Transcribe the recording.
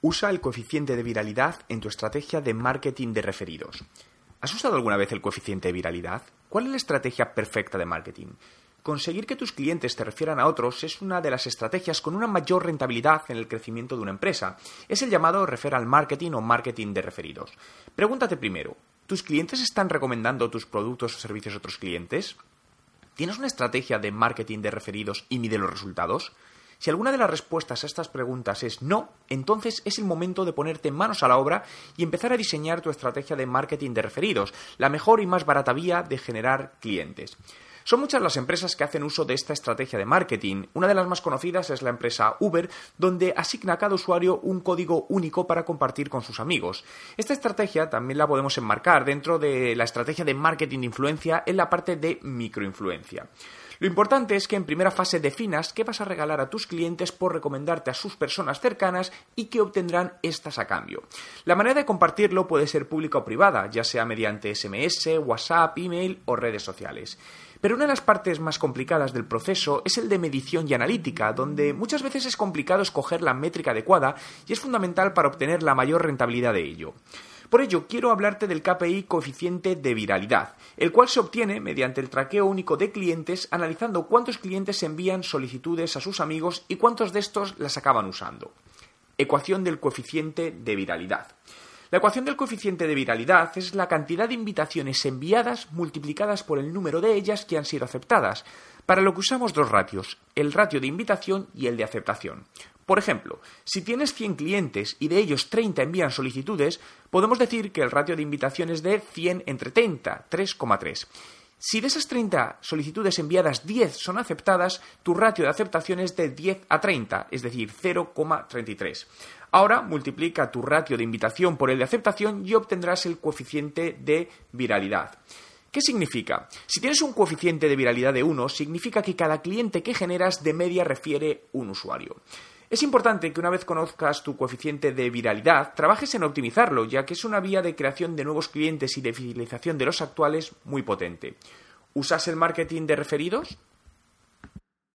Usa el coeficiente de viralidad en tu estrategia de marketing de referidos. ¿Has usado alguna vez el coeficiente de viralidad? ¿Cuál es la estrategia perfecta de marketing? Conseguir que tus clientes te refieran a otros es una de las estrategias con una mayor rentabilidad en el crecimiento de una empresa. Es el llamado referral marketing o marketing de referidos. Pregúntate primero, ¿tus clientes están recomendando tus productos o servicios a otros clientes? ¿Tienes una estrategia de marketing de referidos y mide los resultados? Si alguna de las respuestas a estas preguntas es no, entonces es el momento de ponerte manos a la obra y empezar a diseñar tu estrategia de marketing de referidos, la mejor y más barata vía de generar clientes. Son muchas las empresas que hacen uso de esta estrategia de marketing. Una de las más conocidas es la empresa Uber, donde asigna a cada usuario un código único para compartir con sus amigos. Esta estrategia también la podemos enmarcar dentro de la estrategia de marketing de influencia en la parte de microinfluencia. Lo importante es que en primera fase definas qué vas a regalar a tus clientes por recomendarte a sus personas cercanas y qué obtendrán estas a cambio. La manera de compartirlo puede ser pública o privada, ya sea mediante SMS, WhatsApp, email o redes sociales. Pero una de las partes más complicadas del proceso es el de medición y analítica, donde muchas veces es complicado escoger la métrica adecuada y es fundamental para obtener la mayor rentabilidad de ello. Por ello, quiero hablarte del KPI coeficiente de viralidad, el cual se obtiene mediante el traqueo único de clientes analizando cuántos clientes envían solicitudes a sus amigos y cuántos de estos las acaban usando. Ecuación del coeficiente de viralidad. La ecuación del coeficiente de viralidad es la cantidad de invitaciones enviadas multiplicadas por el número de ellas que han sido aceptadas, para lo que usamos dos ratios, el ratio de invitación y el de aceptación. Por ejemplo, si tienes 100 clientes y de ellos 30 envían solicitudes, podemos decir que el ratio de invitación es de 100 entre 30, 3,3. Si de esas 30 solicitudes enviadas 10 son aceptadas, tu ratio de aceptación es de 10 a 30, es decir, 0,33. Ahora multiplica tu ratio de invitación por el de aceptación y obtendrás el coeficiente de viralidad. ¿Qué significa? Si tienes un coeficiente de viralidad de 1, significa que cada cliente que generas de media refiere un usuario. Es importante que una vez conozcas tu coeficiente de viralidad, trabajes en optimizarlo, ya que es una vía de creación de nuevos clientes y de fidelización de los actuales muy potente. ¿Usas el marketing de referidos?